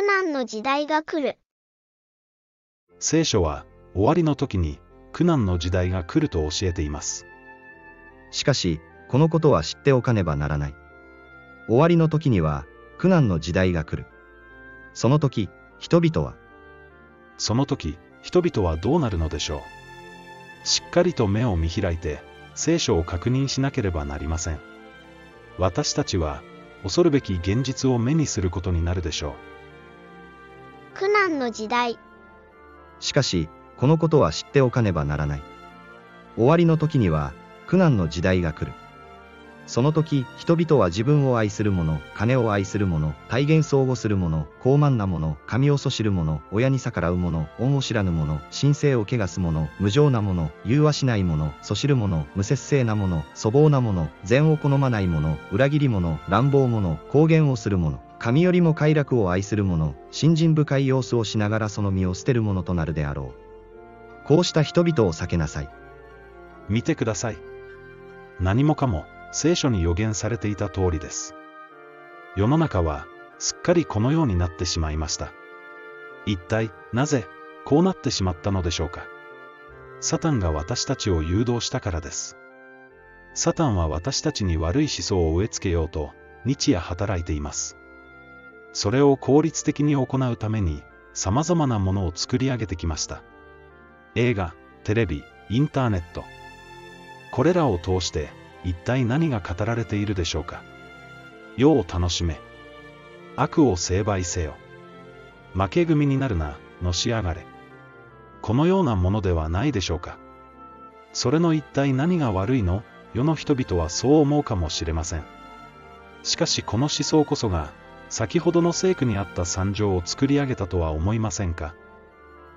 苦難の時代が来る。聖書は終わりの時に苦難の時代が来ると教えています。しかし、このことは知っておかねばならない。終わりの時には苦難の時代が来る。その時、人々は、その時、人々はどうなるのでしょう。しっかりと目を見開いて、聖書を確認しなければなりません。私たちは、恐るべき現実を目にすることになるでしょう。苦難の時代。しかし、このことは知っておかねばならない。終わりの時には、苦難の時代が来る。その時、人々は自分を愛する者、金を愛する者、体現相互する者、高慢な者、神をそしる者、親に逆らう者、恩を知らぬ者、神聖を汚す者、無情な者、融和しない者、そしる者、無節制な者、粗暴な者、善を好まない者、裏切り者、乱暴者、公言をする者、神よりも快楽を愛する者、信心深い様子をしながらその身を捨てる者となるであろう。こうした人々を避けなさい。見てください。何もかも、聖書に予言されていた通りです。世の中は、すっかりこのようになってしまいました。一体、なぜ、こうなってしまったのでしょうか。サタンが私たちを誘導したからです。サタンは私たちに悪い思想を植え付けようと、日夜働いています。それを効率的に行うために、様々なものを作り上げてきました。映画、テレビ、インターネット。これらを通して、一体何が語られているでしょうか。世を楽しめ。悪を成敗せよ。負け組になるな、のし上がれ。このようなものではないでしょうか。それの一体何が悪いの？世の人々はそう思うかもしれません。しかしこの思想こそが、先ほどの聖句にあった惨状を作り上げたとは思いませんか？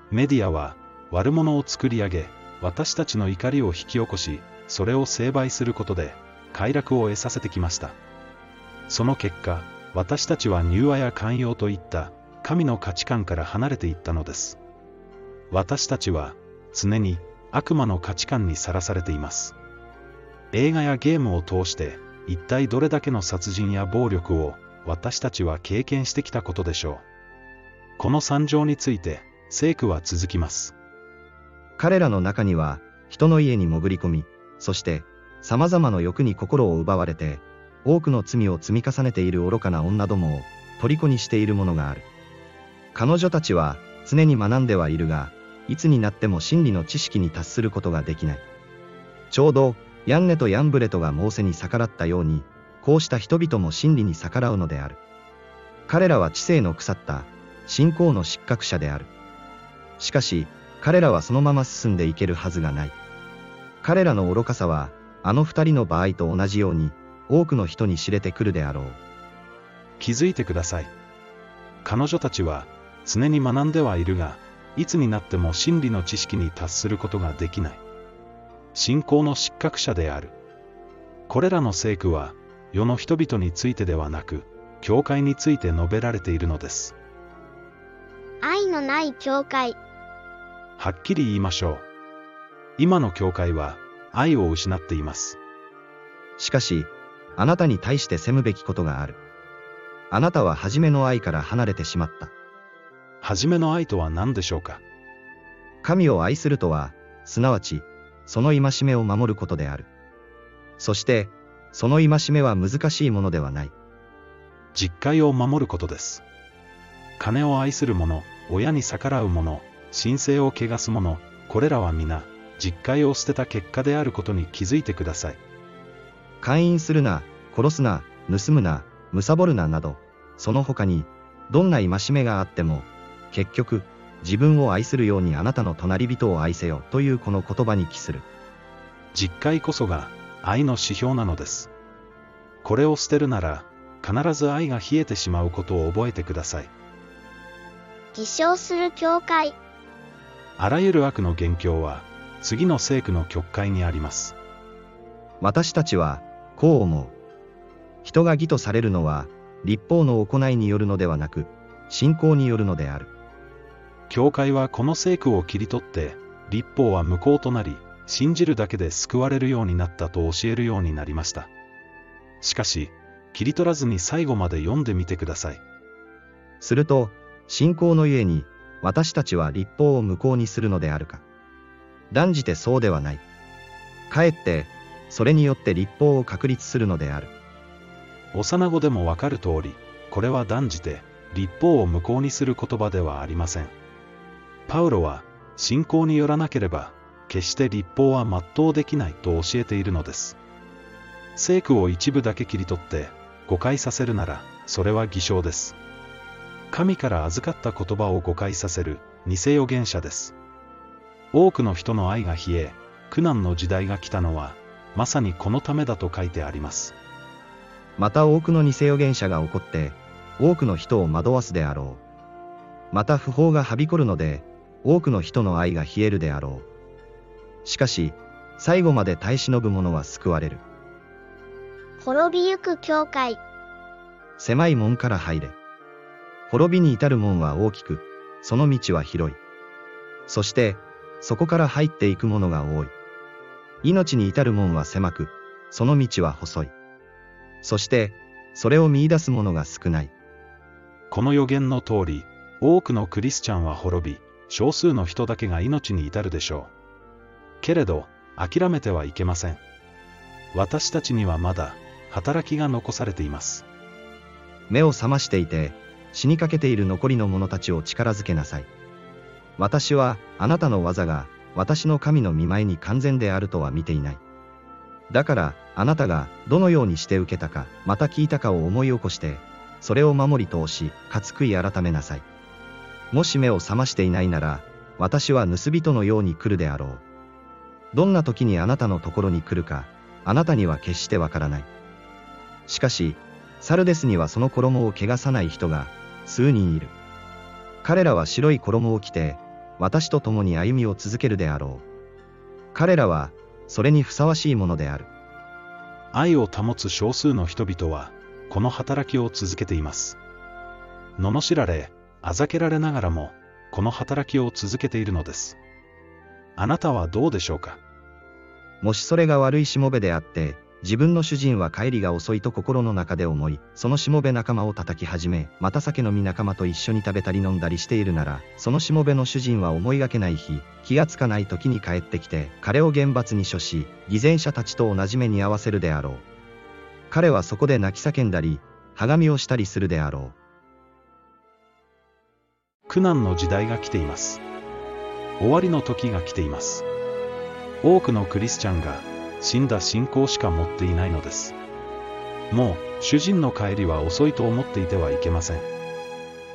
メディアは、悪者を作り上げ、私たちの怒りを引き起こし、それを成敗することで、快楽を得させてきました。その結果、私たちは柔和や寛容といった神の価値観から離れていったのです。私たちは常に悪魔の価値観にさらされています。映画やゲームを通して一体どれだけの殺人や暴力を私たちは経験してきたことでしょう。この惨状について聖句は続きます。彼らの中には人の家に潜り込み、そして、様々な欲に心を奪われて、多くの罪を積み重ねている愚かな女どもを、虜にしているものがある。彼女たちは、常に学んではいるが、いつになっても真理の知識に達することができない。ちょうど、ヤンネとヤンブレトがモーセに逆らったように、こうした人々も真理に逆らうのである。彼らは知性の腐った、信仰の失格者である。しかし、彼らはそのまま進んでいけるはずがない。彼らの愚かさは、あの二人の場合と同じように、多くの人に知れてくるであろう。気づいてください。彼女たちは、常に学んではいるが、いつになっても真理の知識に達することができない。信仰の失格者である。これらの聖句は、世の人々についてではなく、教会について述べられているのです。愛のない教会。はっきり言いましょう。今の教会は愛を失っています。しかし、あなたに対して責むべきことがある。あなたは初めの愛から離れてしまった。初めの愛とは何でしょうか？神を愛するとは、すなわち、その戒めを守ることである。そして、その戒めは難しいものではない。実戒を守ることです。金を愛する者、親に逆らう者、神聖を汚す者、これらは皆、実戒を捨てた結果であることに気づいてください。勧誘するな、殺すな、盗むな、貪るななど、その他に、どんな戒めがあっても、結局、自分を愛するようにあなたの隣人を愛せよというこの言葉に帰する。実戒こそが愛の指標なのです。これを捨てるなら、必ず愛が冷えてしまうことを覚えてください。偽証する教会。あらゆる悪の元凶は、次の聖句の曲解にあります。私たちは、こう思う。人が義とされるのは、立法の行いによるのではなく、信仰によるのである。教会はこの聖句を切り取って、立法は無効となり、信じるだけで救われるようになったと教えるようになりました。しかし、切り取らずに最後まで読んでみてください。すると、信仰のゆえに、私たちは立法を無効にするのであるか。断じてそうではない。かえって、それによって立法を確立するのである。幼子でもわかる通り、これは断じて、立法を無効にする言葉ではありません。パウロは、信仰によらなければ、決して立法は全うできないと教えているのです。聖句を一部だけ切り取って、誤解させるなら、それは偽証です。神から預かった言葉を誤解させる、偽預言者です。多くの人の愛が冷え、苦難の時代が来たのは、まさにこのためだと書いてあります。また多くの偽預言者が起こって、多くの人を惑わすであろう。また不法がはびこるので、多くの人の愛が冷えるであろう。しかし、最後まで耐え忍ぶ者は救われる。滅びゆく教会。狭い門から入れ。滅びに至る門は大きく、その道は広い。そして、そこから入っていく者が多い。命に至る門は狭く、その道は細い。そして、それを見出す者が少ない。この予言の通り、多くのクリスチャンは滅び、少数の人だけが命に至るでしょう。けれど、諦めてはいけません。私たちにはまだ、働きが残されています。目を覚ましていて、死にかけている残りの者たちを力づけなさい。私は、あなたの技が、私の神の見舞いに完全であるとは見ていない。だから、あなたが、どのようにして受けたか、また聞いたかを思い起こして、それを守り通し、かつ悔い改めなさい。もし目を覚ましていないなら、私は盗人のように来るであろう。どんな時にあなたのところに来るか、あなたには決してわからない。しかし、サルデスにはその衣を汚さない人が、数人いる。彼らは白い衣を着て、私と共に歩みを続けるであろう。彼らは、それにふさわしいものである。愛を保つ少数の人々は、この働きを続けています。罵られ、あざけられながらも、この働きを続けているのです。あなたはどうでしょうか？もしそれが悪いしもべであって、自分の主人は帰りが遅いと心の中で思い、そのしもべ仲間を叩き始め、また酒飲み仲間と一緒に食べたり飲んだりしているなら、そのしもべの主人は思いがけない日、気がつかない時に帰ってきて、彼を厳罰に処し、偽善者たちと同じ目に合わせるであろう。彼はそこで泣き叫んだり、はがみをしたりするであろう苦難の時代が来ています。終わりの時が来ています。多くのクリスチャンが死んだ信仰しか持っていないのです。もう主人の帰りは遅いと思っていてはいけません。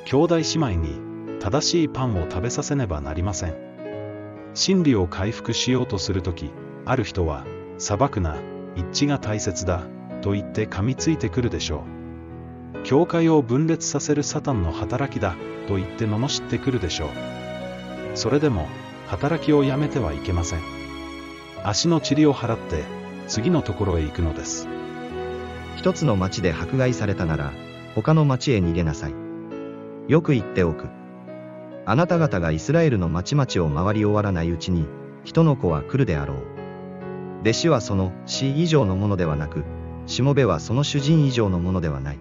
兄弟姉妹に正しいパンを食べさせねばなりません。真理を回復しようとするとき、ある人は、裁くな、一致が大切だ、と言って噛みついてくるでしょう。教会を分裂させるサタンの働きだ、と言って罵ってくるでしょう。それでも、働きをやめてはいけません。足の塵を払って、次のところへ行くのです。一つの町で迫害されたなら、他の町へ逃げなさい。よく言っておく。あなた方がイスラエルの町々を回り終わらないうちに、人の子は来るであろう。弟子はその死以上のものではなく、しもべはその主人以上のものではない。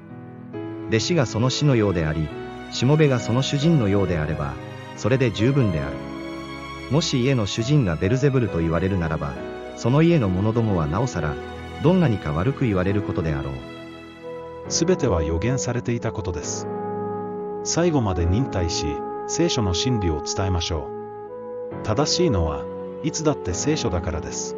弟子がその死のようであり、しもべがその主人のようであれば、それで十分である。もし家の主人がベルゼブルと言われるならば、その家の者どもはなおさら、どんなにか悪く言われることであろう。すべては予言されていたことです。最後まで忍耐し、聖書の真理を伝えましょう。正しいのは、いつだって聖書だからです。